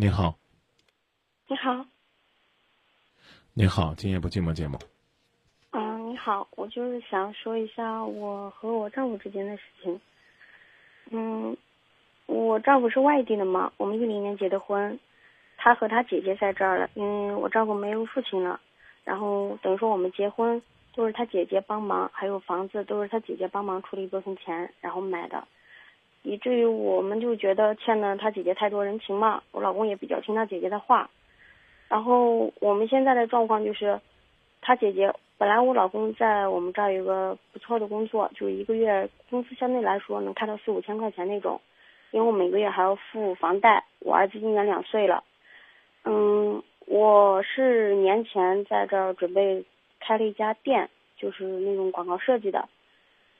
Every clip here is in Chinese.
你好，你好，你好，今夜不寂寞节目。嗯，你好，我就是想说一下我和我丈夫之间的事情。嗯，我丈夫是外地的嘛，我们一零年结的婚，他和他姐姐在这儿了，因为我丈夫没有父亲了，然后等于说我们结婚都是他姐姐帮忙，还有房子都是他姐姐帮忙出了一部分钱，然后买的，以至于我们就觉得欠了他姐姐太多人情嘛，我老公也比较听他姐姐的话，然后我们现在的状况就是，他姐姐本来我老公在我们这儿有个不错的工作，就是一个月工资相对来说能开到四五千块钱那种，因为我每个月还要付房贷，我儿子今年两岁了，嗯，我是年前在这儿准备开了一家店，就是那种广告设计的，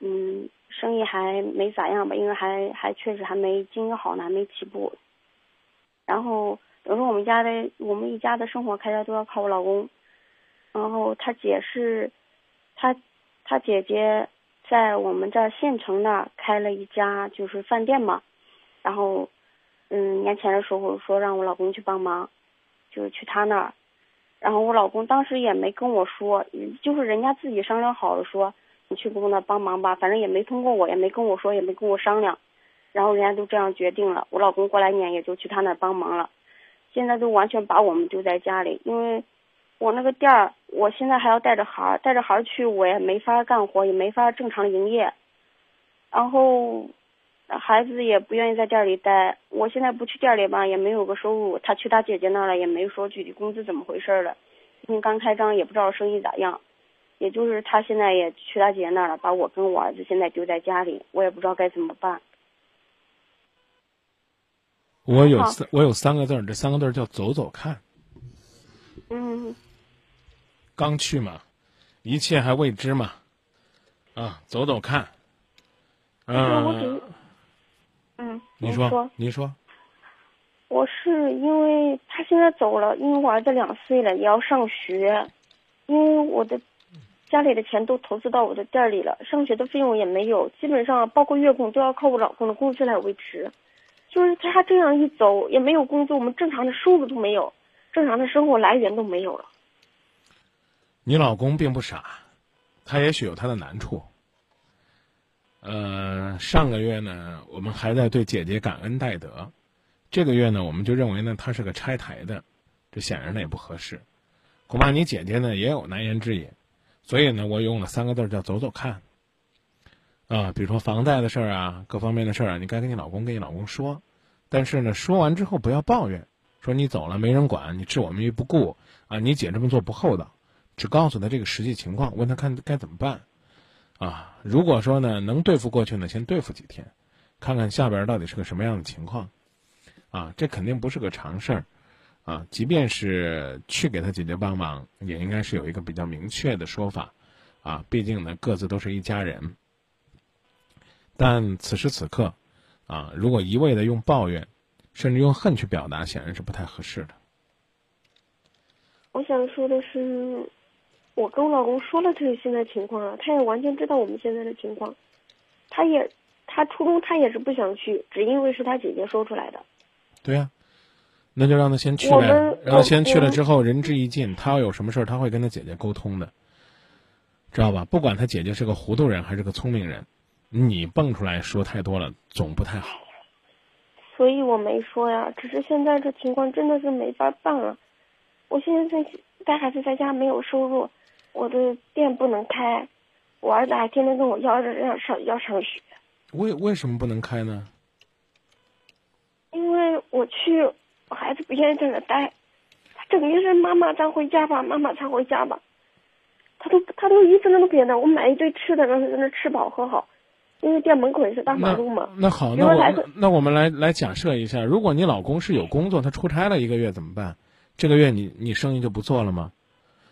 嗯，生意还没咋样吧，因为还还确实还没经营好呢，还没起步。然后等于说我们家的我们一家的生活开销都要靠我老公，然后他姐是，他他姐姐在我们这县城那开了一家就是饭店嘛，然后嗯年前的时候说让我老公去帮忙，就是去他那儿，然后我老公当时也没跟我说，就是人家自己商量好了说你去姑姑那帮忙吧，反正也没通过我，也没跟我说，也没跟我商量，然后人家都这样决定了，我老公过来年也就去他那帮忙了，现在都完全把我们丢在家里，因为我那个店儿，我现在还要带着孩儿，带着孩儿去我也没法干活，也没法正常营业，然后孩子也不愿意在店里待，我现在不去店里吧，也没有个收入，他去他姐姐那儿了，也没说具体工资怎么回事了，因为刚开张也不知道生意咋样。也就是他现在也去他姐姐那儿了，把我跟我儿子现在丢在家里，我也不知道该怎么办。我有三，我有三个字儿，这三个字儿叫走走看。嗯刚去嘛，一切还未知嘛，啊，走走看。嗯，嗯，你说，说，你说，我是因为他现在走了，因为我儿子两岁了，也要上学，因为我的家里的钱都投资到我的店里了，上学的费用也没有，基本上包括月供都要靠我老公的工资来维持。就是他这样一走，也没有工作，我们正常的收入都没有，正常的生活来源都没有了。你老公并不傻，他也许有他的难处。呃，上个月呢，我们还在对姐姐感恩戴德，这个月呢，我们就认为呢，他是个拆台的，这显然呢也不合适。恐怕你姐姐呢也有难言之隐，所以呢，我用了三个字叫走走看。啊，比如说房贷的事儿啊，各方面的事儿啊，你该跟你老公跟你老公说，但是呢，说完之后不要抱怨，说你走了没人管，你置我们于不顾啊，你姐这么做不厚道。只告诉他这个实际情况，问他看该怎么办，啊，如果说呢能对付过去呢，先对付几天，看看下边到底是个什么样的情况，啊，这肯定不是个常事儿，啊，即便是去给他姐姐帮忙，也应该是有一个比较明确的说法，啊，毕竟呢各自都是一家人，但此时此刻，啊，如果一味的用抱怨，甚至用恨去表达，显然是不太合适的。我想说的是，我跟我老公说了这个现在情况啊，他也完全知道我们现在的情况，他也，他初中他也是不想去，只因为是他姐姐说出来的。对呀、那就让他先去呗我们，让他先去了之后，仁至义尽。他要有什么事儿，他会跟他姐姐沟通的，知道吧？不管他姐姐是个糊涂人还是个聪明人，你蹦出来说太多了，总不太好。所以我没说呀，只是现在这情况真的是没法办了。我现在在带孩子在家没有收入，我的店不能开，我儿子还天天跟我要着要上要上学，为为什么不能开呢？因为我去，我孩子不愿意在那待，他整天是妈妈咱回家吧，妈妈咱回家吧，他都他都一分钟都不愿意。我买一堆吃的让他在那吃饱喝好，因为店门口也是大马路嘛。那好，那我们来来假设一下，如果你老公是有工作，他出差了一个月怎么办？这个月你你生意就不做了吗？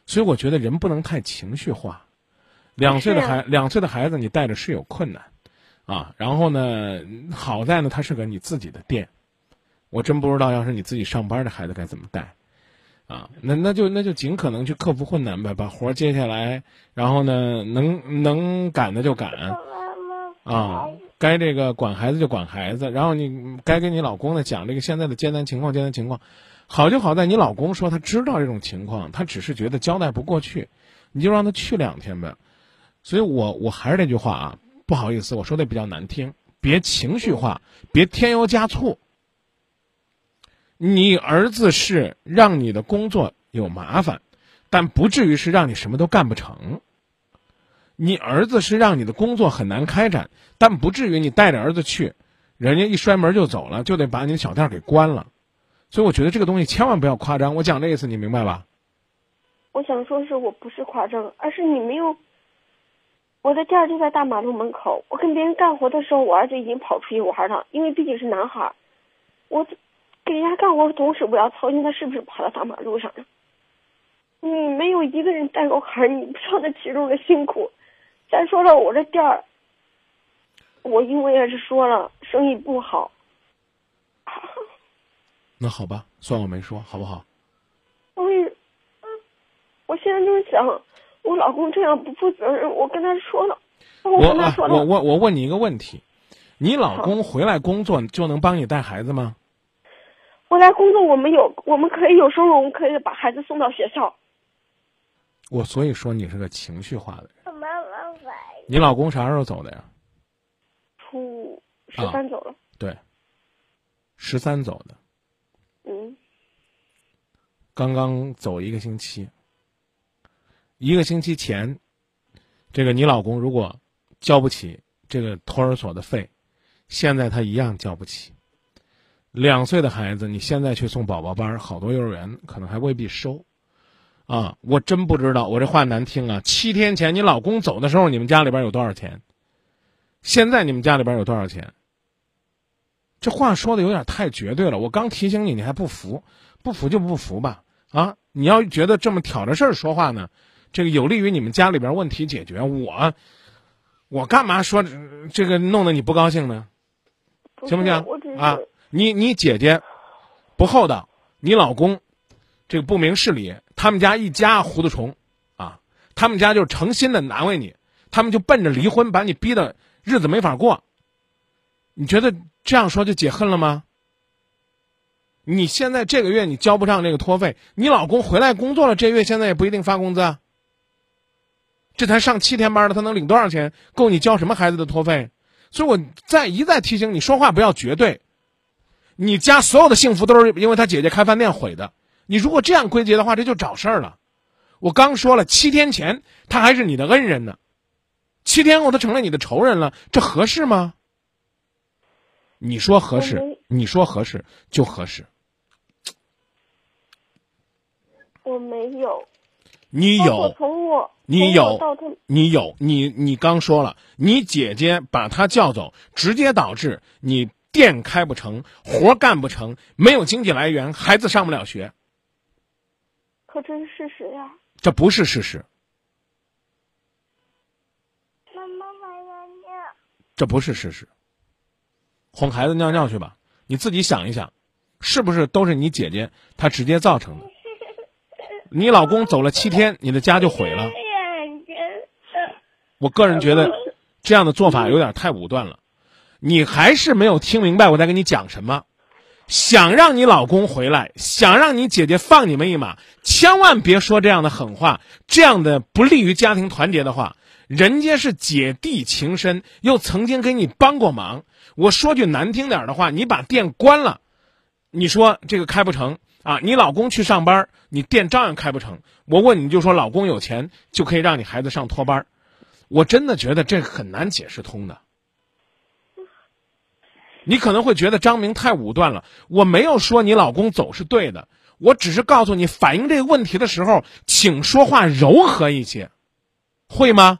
所以我觉得人不能太情绪化。两岁的孩两岁的孩子你带着是有困难，啊，然后呢，好在呢他是个你自己的店，我真不知道要是你自己上班的孩子该怎么带，啊，那那就那就尽可能去克服困难呗，把活儿接下来，然后呢能能赶的就赶，啊，该这个管孩子就管孩子，然后你该跟你老公呢讲这个现在的艰难情况，艰难情况，好就好在你老公说他知道这种情况，他只是觉得交代不过去，你就让他去两天呗。所以我我还是那句话啊，不好意思，我说的比较难听，别情绪化，别添油加醋。你儿子是让你的工作有麻烦，但不至于是让你什么都干不成。你儿子是让你的工作很难开展，但不至于你带着儿子去，人家一摔门就走了，就得把你的小店给关了。所以我觉得这个东西千万不要夸张。我讲这意思你明白吧？我想说是我不是夸张，而是你没有。我的店就在大马路门口，我跟别人干活的时候，我儿子已经跑出去玩了，因为毕竟是男孩。我给人家干活同时，我要操心他是不是跑到大马路上了。你没有一个人带过孩儿你不知道那其中的辛苦。再说了，我这店儿，我因为也是说了，生意不好。那好吧，算我没说，好不好？我也，我现在就是想，我老公这样不负责任，我跟他说了，我跟他说了。我我我问你一个问题，你老公回来工作就能帮你带孩子吗？回来工作我们有，我们可以有时候我们可以把孩子送到学校。我所以说你是个情绪化的人。妈妈你老公啥时候走的呀？初十三走了。对，十三走的。嗯。刚刚走一个星期。一个星期前，这个你老公如果交不起这个托儿所的费，现在他一样交不起。两岁的孩子，你现在去送宝宝班，好多幼儿园可能还未必收。啊，我真不知道，我这话难听啊！七天前你老公走的时候，你们家里边有多少钱？现在你们家里边有多少钱？这话说的有点太绝对了。我刚提醒你，你还不服，不服就不服吧。啊，你要觉得这么挑着事儿说话呢，这个有利于你们家里边问题解决。我，我干嘛说这个弄得你不高兴呢？行不行？啊，你你姐姐不厚道，你老公这个不明事理。他们家一家糊涂虫，啊，他们家就是诚心的难为你，他们就奔着离婚把你逼的日子没法过。你觉得这样说就解恨了吗？你现在这个月你交不上这个托费，你老公回来工作了，这月现在也不一定发工资啊。这才上七天班的，他能领多少钱？够你交什么孩子的托费？所以我再一再提醒你说话不要绝对。你家所有的幸福都是因为他姐姐开饭店毁的。你如果这样归结的话，这就找事儿了。我刚说了，七天前他还是你的恩人呢，七天后他成了你的仇人了，这合适吗？你说合适，你说合适就合适。我没有。你有。从我。你有。你有。你你刚说了，你姐姐把他叫走，直接导致你店开不成，活干不成，没有经济来源，孩子上不了学。可这是事实呀！这不是事实。妈妈尿尿。这不是事实。哄孩子尿尿去吧，你自己想一想，是不是都是你姐姐她直接造成的？你老公走了七天，你的家就毁了。我个人觉得，这样的做法有点太武断了。你还是没有听明白我在跟你讲什么。想让你老公回来，想让你姐姐放你们一马，千万别说这样的狠话，这样的不利于家庭团结的话。人家是姐弟情深，又曾经给你帮过忙。我说句难听点的话，你把店关了，你说这个开不成啊？你老公去上班，你店照样开不成。我问你就说老公有钱就可以让你孩子上托班，我真的觉得这很难解释通的。你可能会觉得张明太武断了，我没有说你老公走是对的，我只是告诉你反映这个问题的时候，请说话柔和一些，会吗？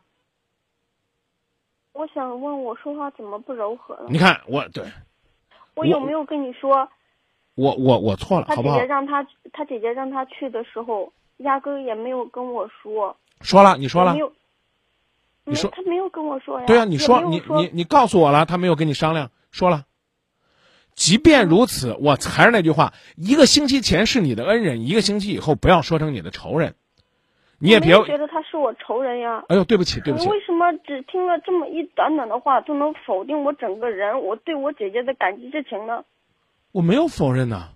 我想问，我说话怎么不柔和了？你看我对，我有没有跟你说？我我我错了，好不好？他姐姐让他，他姐姐让他去的时候，压根也没有跟我说。说了，你说了。没有你说他没有跟我说呀？对啊，你说你你你告诉我了，他没有跟你商量，说了。即便如此，我还是那句话：一个星期前是你的恩人，一个星期以后不要说成你的仇人。你也别我觉得他是我仇人呀。哎呦，对不起，对不起你，为什么只听了这么一短短的话，就能否定我整个人，我对我姐姐的感激之情呢？我没有否认呐。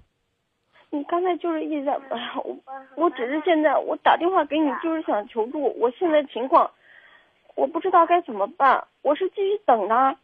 你刚才就是一直在，哎呀，我我只是现在我打电话给你，就是想求助。我现在情况，我不知道该怎么办。我是继续等他，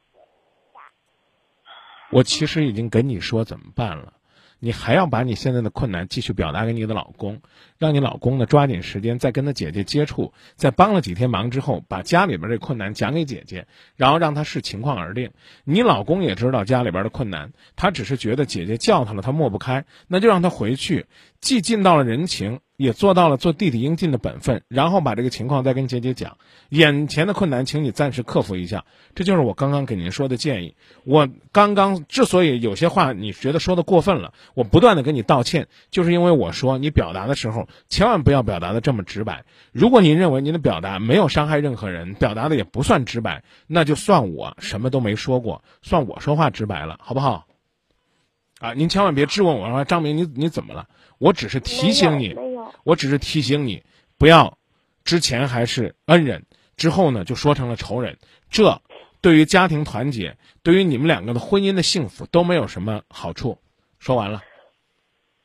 我其实已经跟你说怎么办了，你还要把你现在的困难继续表达给你的老公，让你老公呢抓紧时间再跟他姐姐接触，在帮了几天忙之后，把家里边这困难讲给姐姐，然后让他视情况而定。你老公也知道家里边的困难，他只是觉得姐姐叫他了，他抹不开，那就让他回去，既尽到了人情，也做到了做弟弟应尽的本分，然后把这个情况再跟姐姐讲。眼前的困难，请你暂时克服一下，这就是我刚刚给您说的建议。我刚刚之所以有些话你觉得说的过分了，我不断的跟你道歉，就是因为我说你表达的时候千万不要表达的这么直白。如果您认为您的表达没有伤害任何人，表达的也不算直白，那就算我什么都没说过，算我说话直白了，好不好？啊，您千万别质问我说张明你你怎么了？我只是提醒你，我只是提醒你不要之前还是恩人，之后呢就说成了仇人，这对于家庭团结，对于你们两个的婚姻的幸福都没有什么好处。说完了，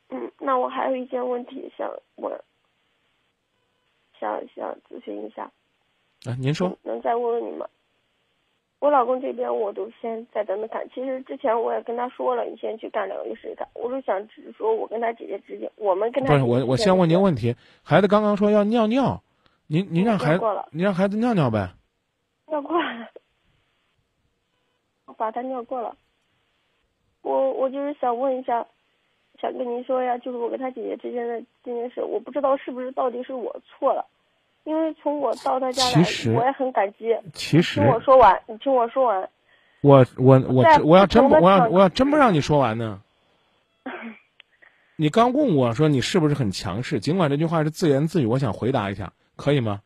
嗯，那我还有一件问题想问，想想咨询一下，啊，您说，能再问问你吗？我老公这边我都先再等等看。其实之前我也跟他说了，你先去干两个月试试看。我是想只是说我跟他姐姐之间，我们跟他不是我，我先问您问。题。孩子刚刚说要尿尿，您您让孩子尿过了，您让孩子尿尿呗。尿过了，我把他尿过了。我我就是想问一下，想跟您说呀，就是我跟他姐姐之间的这件事，我不知道是不是到底是我错了，因为从我到他家来其实，我也很感激。其实听我说完，你听我说完。我我我我要真不我要我要真不让你说完呢。你刚问我说你是不是很强势？尽管这句话是自言自语，我想回答一下，可以吗？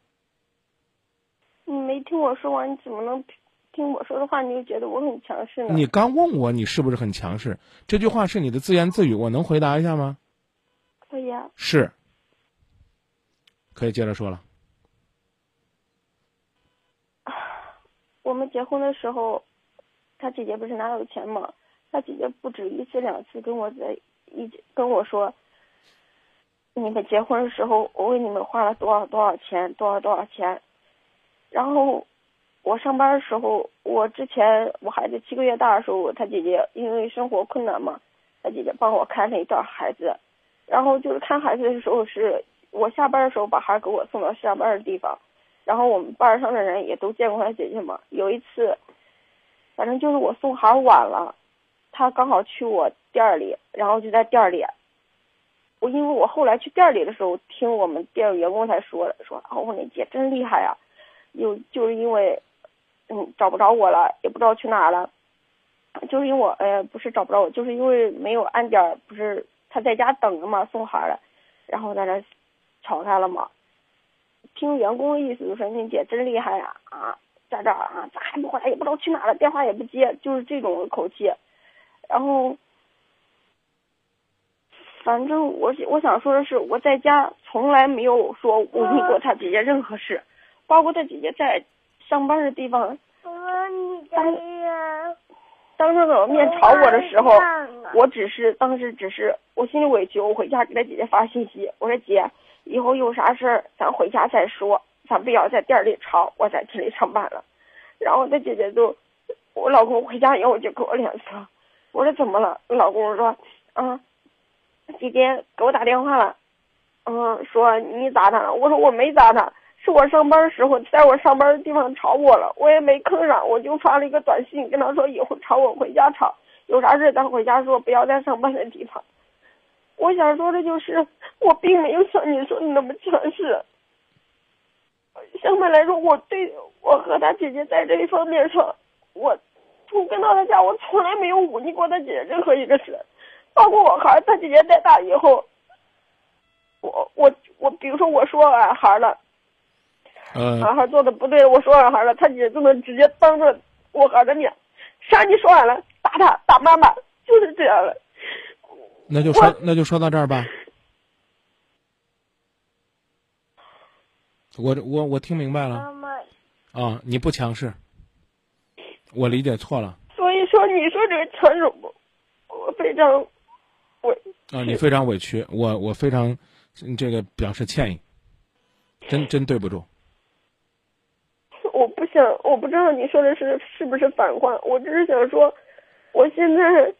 你没听我说完，你怎么能听我说的话你就觉得我很强势呢？你刚问我你是不是很强势？这句话是你的自言自语，我能回答一下吗？可以啊，是。可以接着说了。我们结婚的时候，他姐姐不是拿有钱嘛？他姐姐不止一次两次跟我在一起跟我说，你们结婚的时候我为你们花了多少多少钱，多少多少钱。然后我上班的时候，我之前我孩子七个月大的时候，他姐姐因为生活困难嘛，他姐姐帮我看了一段孩子。然后就是看孩子的时候，是我下班的时候把孩子给我送到下班的地方。然后我们班上的人也都见过他姐姐嘛。有一次，反正就是我送孩晚了，他刚好去我店里，然后就在店里。我因为我后来去店里的时候，听我们店员工才说的，说啊，我那姐真厉害呀，有就是因为，嗯，找不着我了，也不知道去哪了，就是因为我，呃，不是找不着我，就是因为没有按点，不是他在家等着嘛，送孩儿了，然后在那吵他了嘛。听员工的意思就说你姐真厉害呀啊，在这儿啊，咋还不回来？也不知道去哪了，电话也不接，就是这种口气。然后，反正我我想说的是，我在家从来没有说忤逆过他姐姐任何事，包括他姐姐在上班的地方，当当着我面吵我的时候，我只是当时只是我心里委屈，我回家给他姐姐发信息，我说姐。以后有啥事儿，咱回家再说，咱不要在店里吵。我在店里上班了，然后他姐姐就，我老公回家以后就给我脸色。我说怎么了？老公说，嗯，姐姐给我打电话了，嗯，说你砸他了。我说我没砸他，是我上班的时候在我上班的地方吵我了，我也没吭上，我就发了一个短信跟他说以后吵我回家吵，有啥事咱回家说，不要在上班的地方。我想说的就是，我并没有像你说的那么强势。相反来说，我对我和他姐姐在这一方面上，我从跟到他家，我从来没有忤逆过他姐姐任何一个事，包括我孩儿他姐姐带大以后，我我我，比如说我说俺孩儿了，嗯，俺孩做的不对，我说俺孩儿了，他姐姐就能直接当着我孩的面，啥你说俺了，打他打妈妈，就是这样了。那就说那就说到这儿吧。我我我听明白了妈妈，啊，你不强势，我理解错了所以说你说这个强势，我我非常委啊，你非常委屈，我我非常嗯这个表示歉意，真真对不住。我不想，我不知道你说的是是不是反话，我只是想说，我现在，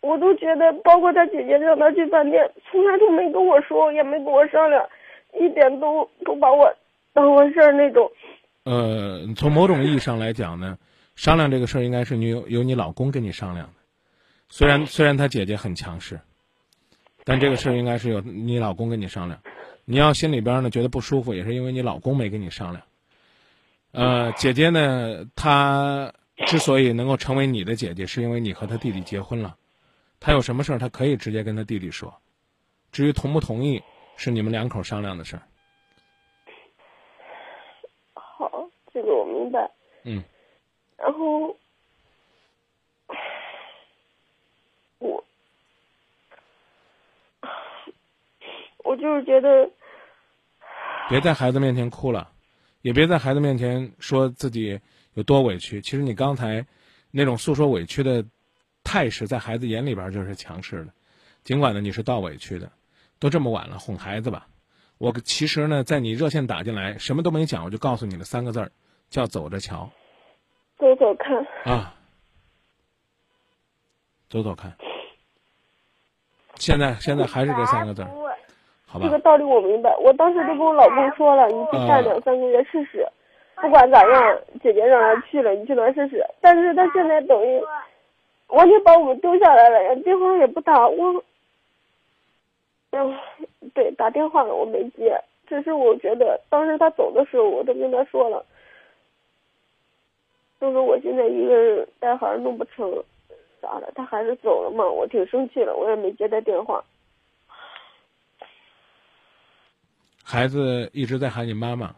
我都觉得，包括他姐姐让他去饭店，从来都没跟我说，也没跟我商量，一点都不把我当回事儿那种。呃，从某种意义上来讲呢，商量这个事儿应该是你有有你老公跟你商量的。虽然虽然他姐姐很强势，但这个事儿应该是有你老公跟你商量。你要心里边呢觉得不舒服，也是因为你老公没跟你商量。呃，姐姐呢，她之所以能够成为你的姐姐，是因为你和她弟弟结婚了。她有什么事儿，他可以直接跟他弟弟说。至于同不同意，是你们两口商量的事儿。好，这个我明白。嗯。然后，我，我就是觉得，别在孩子面前哭了，也别在孩子面前说自己有多委屈。其实你刚才那种诉说委屈的态势，在孩子眼里边就是强势的。尽管呢你是倒委屈的，都这么晚了，哄孩子吧。我其实呢，在你热线打进来，什么都没讲，我就告诉你了三个字儿，叫走着瞧走走看。啊，走走看。现在现在还是这三个字儿，好吧这？个道理我明白，我当时都跟我老公说了，你去干两三个月试试，不管咋样，姐姐让他去了，你去那试试。但是他现在等于完全把我们丢下来了，连电话也不打，我，嗯，对，打电话了我没接，只是我觉得当时他走的时候，我都跟他说了，就说我现在一个人带孩儿弄不成，咋了？他还是走了嘛，我挺生气的，我也没接他电话。孩子一直在喊你妈妈，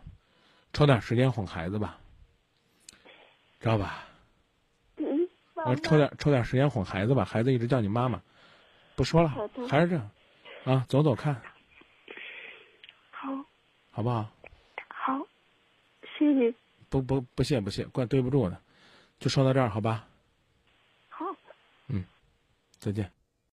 抽点时间哄孩子吧，知道吧？嗯，呃，抽点抽点时间哄孩子吧，孩子一直叫你妈妈，不说了，还是这样，啊，走走看，好，好不好？好，谢谢你。不不不谢不谢，怪对不住的，就说到这儿，好吧？好。嗯再见。